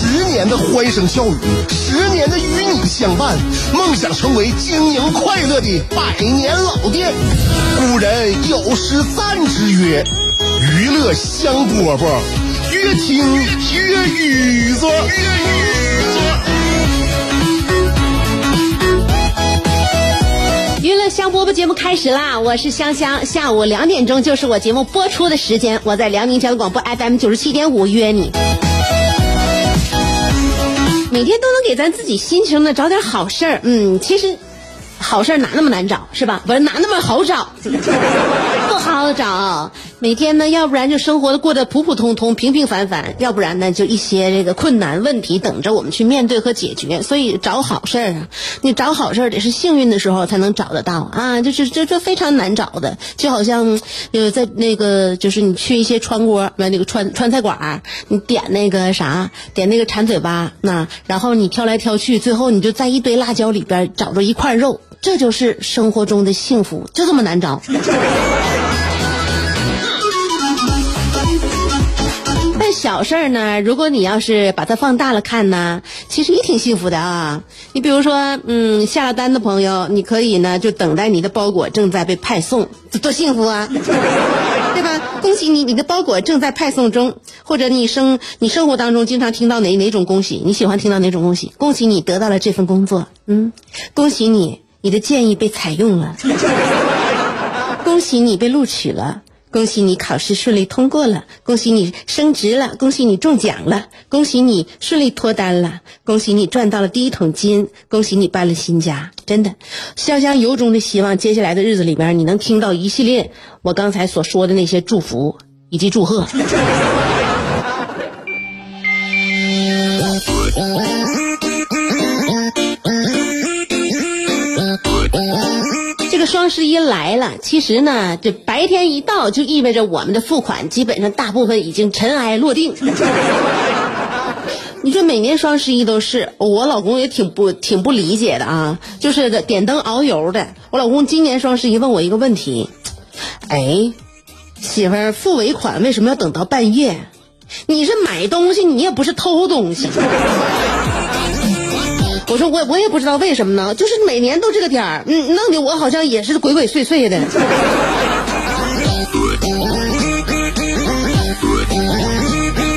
十年的欢声笑语，十年的与你相伴，梦想成为经营快乐的百年老店。古人有诗赞之曰：“娱乐香饽饽，越听越雨子。”娱乐香饽饽节目开始啦！我是香香，下午两点钟就是我节目播出的时间，我在辽宁交通广播 FM 九十七点五约你。每天都能给咱自己心情呢找点好事儿，嗯，其实好事儿哪那么难找是吧？不是哪那么好找，不好找。每天呢，要不然就生活过得普普通通、平平凡凡，要不然呢就一些这个困难问题等着我们去面对和解决。所以找好事儿啊，你找好事儿得是幸运的时候才能找得到啊，就是这这非常难找的，就好像呃在那个就是你去一些川锅那个川川菜馆，你点那个啥，点那个馋嘴巴，那然后你挑来挑去，最后你就在一堆辣椒里边找着一块肉，这就是生活中的幸福，就这么难找。小事儿呢，如果你要是把它放大了看呢，其实也挺幸福的啊。你比如说，嗯，下了单的朋友，你可以呢就等待你的包裹正在被派送，这多幸福啊，对吧？恭喜你，你的包裹正在派送中。或者你生你生活当中经常听到哪哪种恭喜？你喜欢听到哪种恭喜？恭喜你得到了这份工作，嗯，恭喜你，你的建议被采用了，恭喜你被录取了。恭喜你考试顺利通过了，恭喜你升职了，恭喜你中奖了，恭喜你顺利脱单了，恭喜你赚到了第一桶金，恭喜你搬了新家。真的，香香由衷的希望接下来的日子里边，你能听到一系列我刚才所说的那些祝福以及祝贺。双十一来了，其实呢，这白天一到，就意味着我们的付款基本上大部分已经尘埃落定。你说每年双十一都是，我老公也挺不挺不理解的啊，就是点灯熬油的。我老公今年双十一问我一个问题，哎，媳妇儿付尾款为什么要等到半夜？你是买东西，你也不是偷东西。我说我我也不知道为什么呢，就是每年都这个点儿，嗯，弄得我好像也是鬼鬼祟祟的。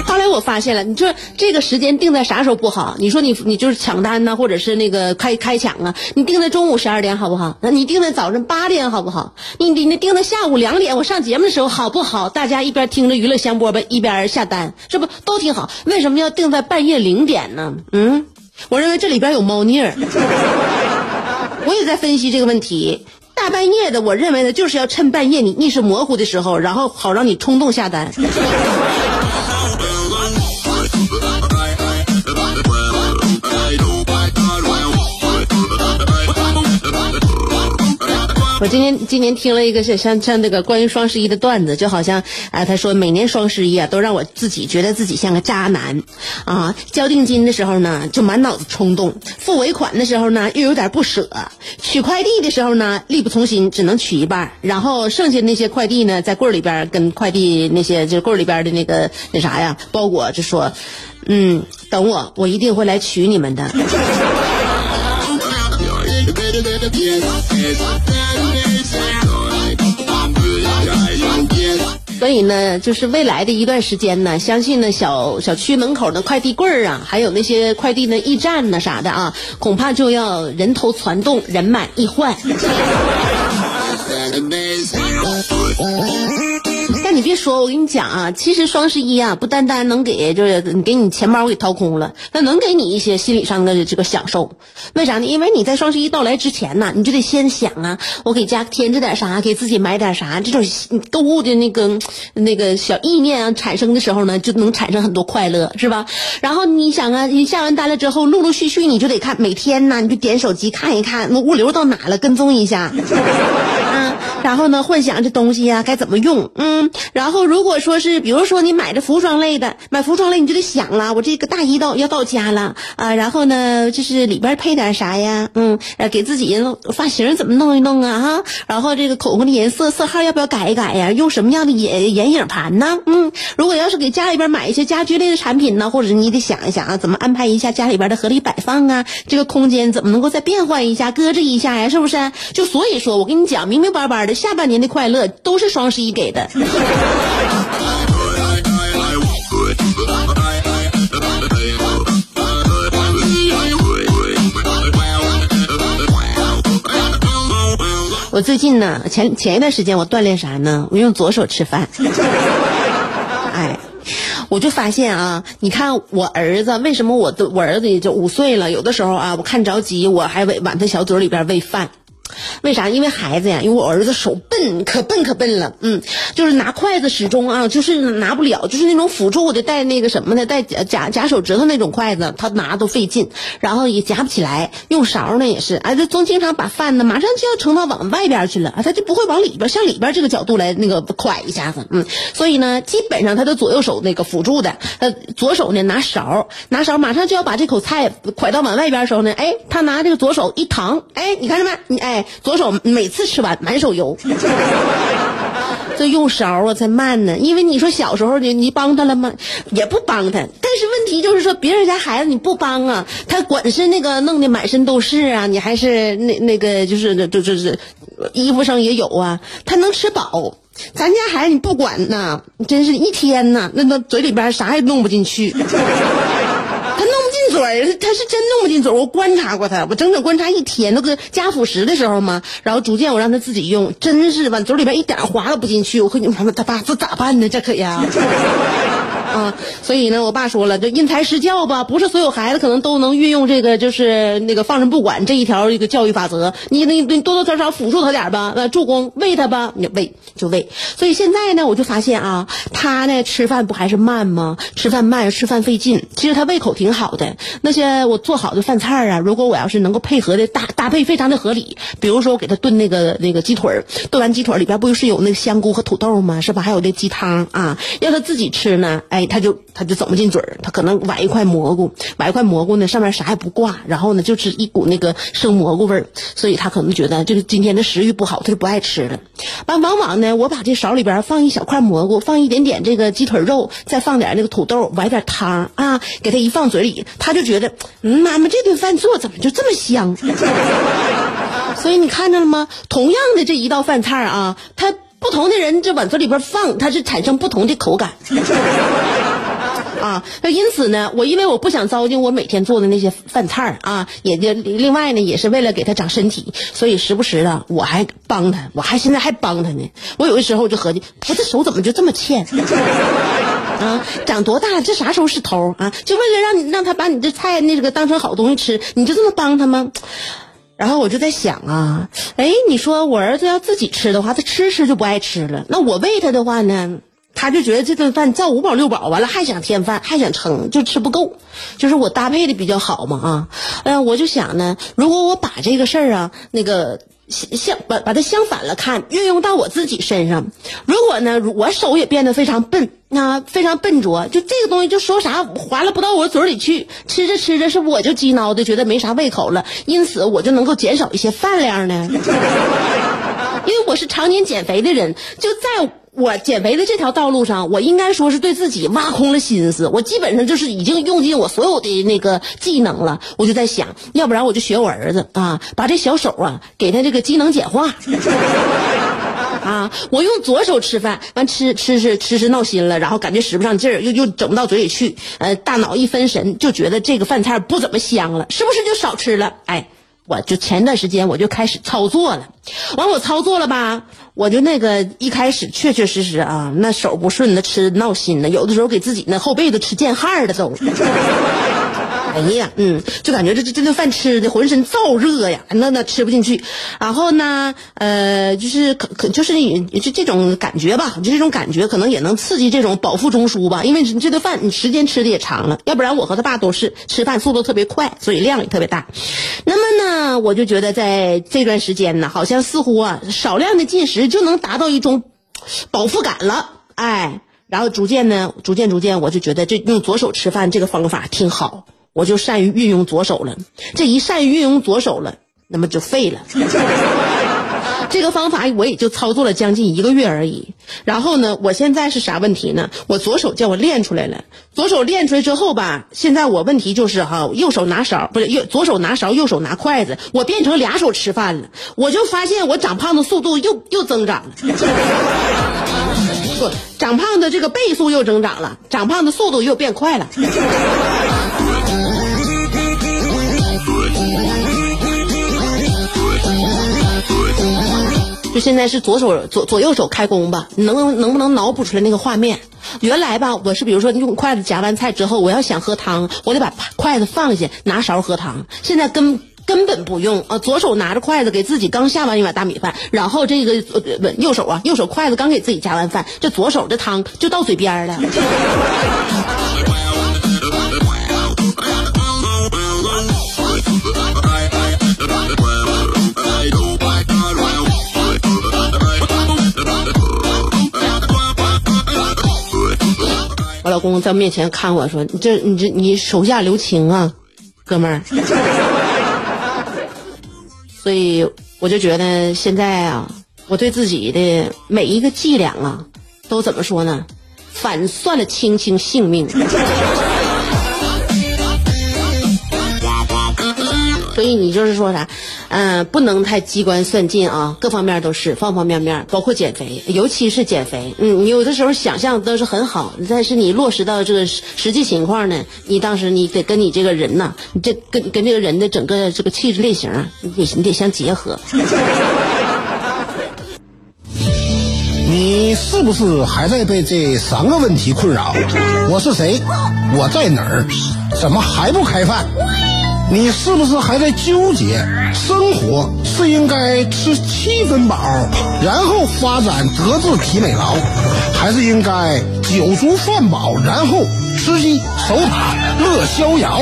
后来我发现了，你说这个时间定在啥时候不好？你说你你就是抢单呢，或者是那个开开抢啊？你定在中午十二点好不好？那你定在早上八点好不好？你你那定在下午两点，我上节目的时候好不好？大家一边听着娱乐香饽饽一边下单，这不都挺好？为什么要定在半夜零点呢？嗯，我认为这里边有猫腻儿。我也在分析这个问题。大半夜的，我认为呢，就是要趁半夜你意识模糊的时候，然后好让你冲动下单。我今天今年听了一个像像像那个关于双十一的段子，就好像啊，他说每年双十一啊，都让我自己觉得自己像个渣男，啊，交定金的时候呢就满脑子冲动，付尾款的时候呢又有点不舍，取快递的时候呢力不从心，只能取一半，然后剩下那些快递呢在柜里边跟快递那些就柜里边的那个那啥呀包裹就说，嗯，等我，我一定会来取你们的。所以呢，就是未来的一段时间呢，相信呢小小区门口的快递柜儿啊，还有那些快递的驿站呢啥的啊，恐怕就要人头攒动，人满意换。你别说，我跟你讲啊，其实双十一啊，不单单能给就是给你钱包给掏空了，那能给你一些心理上的这个享受。为啥呢？因为你在双十一到来之前呢，你就得先想啊，我给家添置点啥，给自己买点啥，这种购物的那个那个小意念啊产生的时候呢，就能产生很多快乐，是吧？然后你想啊，你下完单了之后，陆陆续续你就得看，每天呢你就点手机看一看，那物流到哪了，跟踪一下。然后呢，幻想这东西呀该怎么用，嗯，然后如果说是，比如说你买的服装类的，买服装类你就得想了，我这个大衣到要到家了啊，然后呢，就是里边配点啥呀，嗯，给自己发型怎么弄一弄啊哈，然后这个口红的颜色色号要不要改一改呀？用什么样的眼眼影盘呢？嗯，如果要是给家里边买一些家居类的产品呢，或者你得想一想啊，怎么安排一下家里边的合理摆放啊，这个空间怎么能够再变换一下，搁置一下呀？是不是？就所以说我跟你讲，明明白白的，下半年的快乐都是双十一给的。我最近呢，前前一段时间我锻炼啥呢？我用左手吃饭。哎，我就发现啊，你看我儿子，为什么我的我儿子也就五岁了？有的时候啊，我看着急，我还往他小嘴里边喂饭。为啥？因为孩子呀，因为我儿子手笨，可笨可笨了。嗯，就是拿筷子始终啊，就是拿不了，就是那种辅助的带那个什么的，带夹夹手指头那种筷子，他拿都费劲，然后也夹不起来。用勺呢也是，哎，这总经常把饭呢马上就要盛到往外边去了，他就不会往里边，向里边这个角度来那个蒯一下子。嗯，所以呢，基本上他的左右手那个辅助的，呃，左手呢拿勺，拿勺马上就要把这口菜快到往外边的时候呢，哎，他拿这个左手一搪，哎，你看着没？你哎。左手每次吃完满手油，这用勺啊才慢呢。因为你说小时候你你帮他了吗？也不帮他。但是问题就是说，别人家孩子你不帮啊，他管是那个弄得满身都是啊，你还是那那个就是就就是衣服上也有啊，他能吃饱。咱家孩子你不管呐，真是一天呐，那那嘴里边啥也弄不进去。嘴儿，他是真弄不进嘴儿。我观察过他，我整整观察一天。那个加辅食的时候嘛，然后逐渐我让他自己用，真是往嘴里边一点滑都不进去。我和你说，他爸这咋办呢？这可呀。啊，所以呢，我爸说了，这因材施教吧，不是所有孩子可能都能运用这个，就是那个放任不管这一条一个教育法则。你你你多多少少辅助他点吧，呃，助攻喂他吧，你喂就喂。所以现在呢，我就发现啊，他呢吃饭不还是慢吗？吃饭慢，吃饭费劲。其实他胃口挺好的。那些我做好的饭菜啊，如果我要是能够配合的搭搭配非常的合理，比如说我给他炖那个那个鸡腿炖完鸡腿里边不就是有那个香菇和土豆吗？是吧？还有那鸡汤啊，要他自己吃呢，哎。他就他就整不进嘴儿，他可能崴一块蘑菇，崴一块蘑菇呢，上面啥也不挂，然后呢就是一股那个生蘑菇味儿，所以他可能觉得这个今天的食欲不好，他就不爱吃了。完，往往呢，我把这勺里边放一小块蘑菇，放一点点这个鸡腿肉，再放点那个土豆，崴点汤啊，给他一放嘴里，他他就觉得，嗯，妈妈这顿饭做怎么就这么香？所以你看着了吗？同样的这一道饭菜啊，他。不同的人这往嘴里边放，它是产生不同的口感。啊，那因此呢，我因为我不想糟践我每天做的那些饭菜啊，也就另外呢，也是为了给他长身体，所以时不时的我还帮他，我还现在还帮他呢。我有的时候我就合计，我这手怎么就这么欠？啊，长多大这啥时候是头啊？就为了让你让他把你这菜那个当成好东西吃，你就这么帮他吗？然后我就在想啊，哎，你说我儿子要自己吃的话，他吃吃就不爱吃了。那我喂他的话呢，他就觉得这顿饭照五饱六饱，完了还想添饭，还想撑，就吃不够。就是我搭配的比较好嘛啊，嗯，我就想呢，如果我把这个事儿啊，那个。相把把它相反了看，运用到我自己身上。如果呢，我手也变得非常笨啊，非常笨拙，就这个东西就说啥划拉不到我嘴里去，吃着吃着是我就激孬的，觉得没啥胃口了，因此我就能够减少一些饭量呢。因为我是常年减肥的人，就在。我减肥的这条道路上，我应该说是对自己挖空了心思。我基本上就是已经用尽我所有的那个技能了。我就在想，要不然我就学我儿子啊，把这小手啊给他这个机能简化。啊，我用左手吃饭，完吃吃吃吃吃闹心了，然后感觉使不上劲儿，又又整不到嘴里去。呃，大脑一分神，就觉得这个饭菜不怎么香了，是不是就少吃了？哎。我就前段时间我就开始操作了，完我操作了吧，我就那个一开始确确实实啊，那手不顺的吃闹心的，有的时候给自己那后背都吃见汗的都。哎呀，嗯，就感觉这这这顿饭吃的浑身燥热呀，那那吃不进去。然后呢，呃，就是可可就是就这种感觉吧，就这种感觉可能也能刺激这种饱腹中枢吧。因为这顿饭你时间吃的也长了，要不然我和他爸都是吃饭速度特别快，所以量也特别大。那么呢，我就觉得在这段时间呢，好像似乎啊，少量的进食就能达到一种饱腹感了，哎。然后逐渐呢，逐渐逐渐，我就觉得这用左手吃饭这个方法挺好。我就善于运用左手了，这一善于运用左手了，那么就废了。这个方法我也就操作了将近一个月而已。然后呢，我现在是啥问题呢？我左手叫我练出来了，左手练出来之后吧，现在我问题就是哈，右手拿勺不是右左手拿勺，右手拿筷子，我变成俩手吃饭了。我就发现我长胖的速度又又增长了，不，长胖的这个倍数又增长了，长胖的速度又变快了。就现在是左手左左右手开工吧，能能不能脑补出来那个画面？原来吧，我是比如说用筷子夹完菜之后，我要想喝汤，我得把筷子放下，拿勺喝汤。现在根根本不用啊，左手拿着筷子给自己刚下完一碗大米饭，然后这个右手啊，右手筷子刚给自己夹完饭，这左手这汤就到嘴边了。老公在面前看我说：“你这你这你手下留情啊，哥们儿。”所以我就觉得现在啊，我对自己的每一个伎俩啊，都怎么说呢？反算了卿卿性命。所以你就是说啥，嗯，不能太机关算尽啊，各方面都是方方面面，包括减肥，尤其是减肥。嗯，你有的时候想象都是很好，但是你落实到这个实际情况呢，你当时你得跟你这个人呐，你这跟跟这个人的整个这个气质类型，你得你得相结合。你是不是还在被这三个问题困扰？我是谁？我在哪儿？怎么还不开饭？你是不是还在纠结，生活是应该吃七分饱，然后发展德智体美劳，还是应该酒足饭饱，然后吃鸡守塔乐逍遥？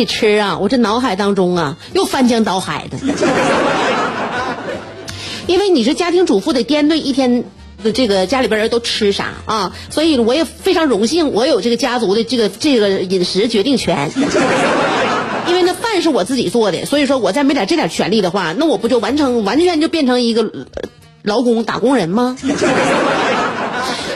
起吃啊，我这脑海当中啊又翻江倒海的，因为你是家庭主妇，得掂对一天的这个家里边人都吃啥啊，所以我也非常荣幸，我有这个家族的这个这个饮食决定权，因为那饭是我自己做的，所以说我再没点这点权利的话，那我不就完成完全就变成一个劳工打工人吗？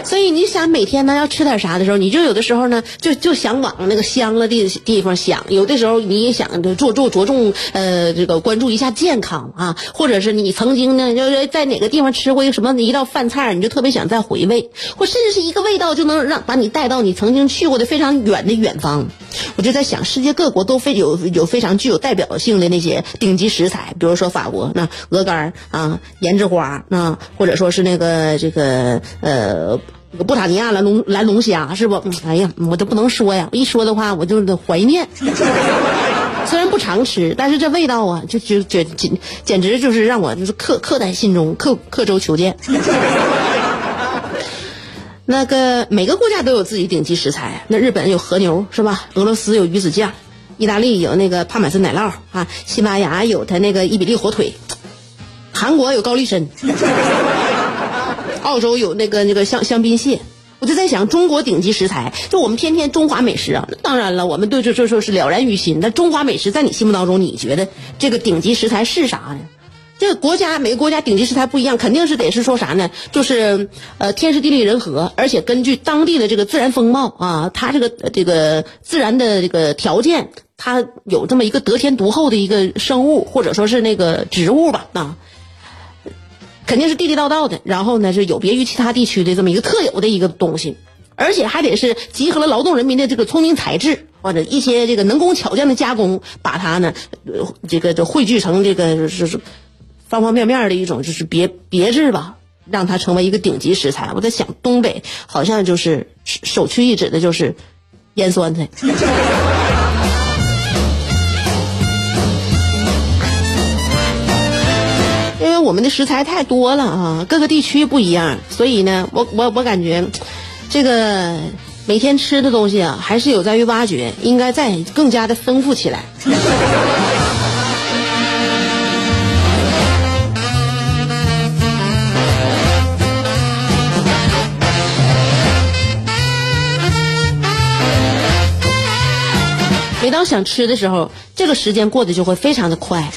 所以你想每天呢要吃点啥的时候，你就有的时候呢就就想往那个香了的地方想，有的时候你也想着着重着重呃这个关注一下健康啊，或者是你曾经呢就是在哪个地方吃过一个什么一道饭菜，你就特别想再回味，或甚至是一个味道就能让把你带到你曾经去过的非常远的远方。我就在想，世界各国都非有有非常具有代表性的那些顶级食材，比如说法国那鹅肝啊、胭脂花啊，或者说是那个这个呃。布塔尼亚蓝龙蓝龙虾是不？哎呀，我都不能说呀！一说的话，我就得怀念。虽然不常吃，但是这味道啊，就就简简简直就是让我就是刻刻在心中，刻刻舟求剑。那个每个国家都有自己顶级食材，那日本有和牛是吧？俄罗斯有鱼子酱，意大利有那个帕玛森奶酪啊，西班牙有它那个伊比利火腿，韩国有高丽参。澳洲有那个那个香香槟蟹，我就在想，中国顶级食材，就我们天天中华美食啊。当然了，我们对这这说是了然于心。那中华美食在你心目当中，你觉得这个顶级食材是啥呢？这个国家每个国家顶级食材不一样，肯定是得是说啥呢？就是呃天时地利人和，而且根据当地的这个自然风貌啊，它这个这个自然的这个条件，它有这么一个得天独厚的一个生物，或者说是那个植物吧啊。肯定是地地道道的，然后呢是有别于其他地区的这么一个特有的一个东西，而且还得是集合了劳动人民的这个聪明才智或者一些这个能工巧匠的加工，把它呢，这个就汇聚成这个就是方方面面的一种就是别别致吧，让它成为一个顶级食材。我在想，东北好像就是首屈一指的就是腌酸菜。我们的食材太多了啊，各个地区不一样，所以呢，我我我感觉，这个每天吃的东西啊，还是有在于挖掘，应该再更加的丰富起来。每当想吃的时候，这个时间过得就会非常的快。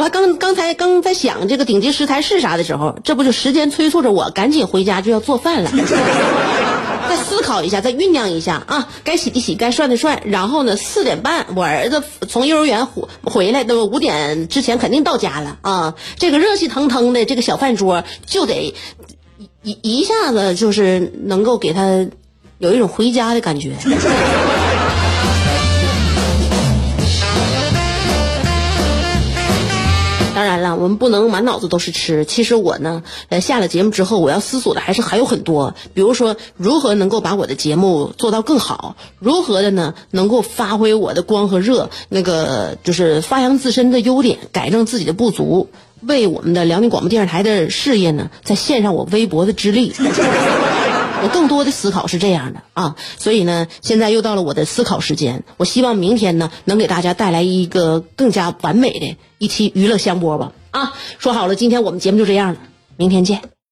我刚刚才刚在想这个顶级食材是啥的时候，这不就时间催促着我赶紧回家就要做饭了。再思考一下，再酝酿一下啊，该洗的洗，该涮的涮。然后呢，四点半我儿子从幼儿园回回来，都五点之前肯定到家了啊。这个热气腾腾的这个小饭桌就得一一下子就是能够给他有一种回家的感觉。了，我们不能满脑子都是吃。其实我呢，呃，下了节目之后，我要思索的还是还有很多。比如说，如何能够把我的节目做到更好？如何的呢，能够发挥我的光和热？那个就是发扬自身的优点，改正自己的不足，为我们的辽宁广播电视台的事业呢，再献上我微薄的之力。我更多的思考是这样的啊，所以呢，现在又到了我的思考时间。我希望明天呢，能给大家带来一个更加完美的一期娱乐香波吧啊！说好了，今天我们节目就这样了，明天见。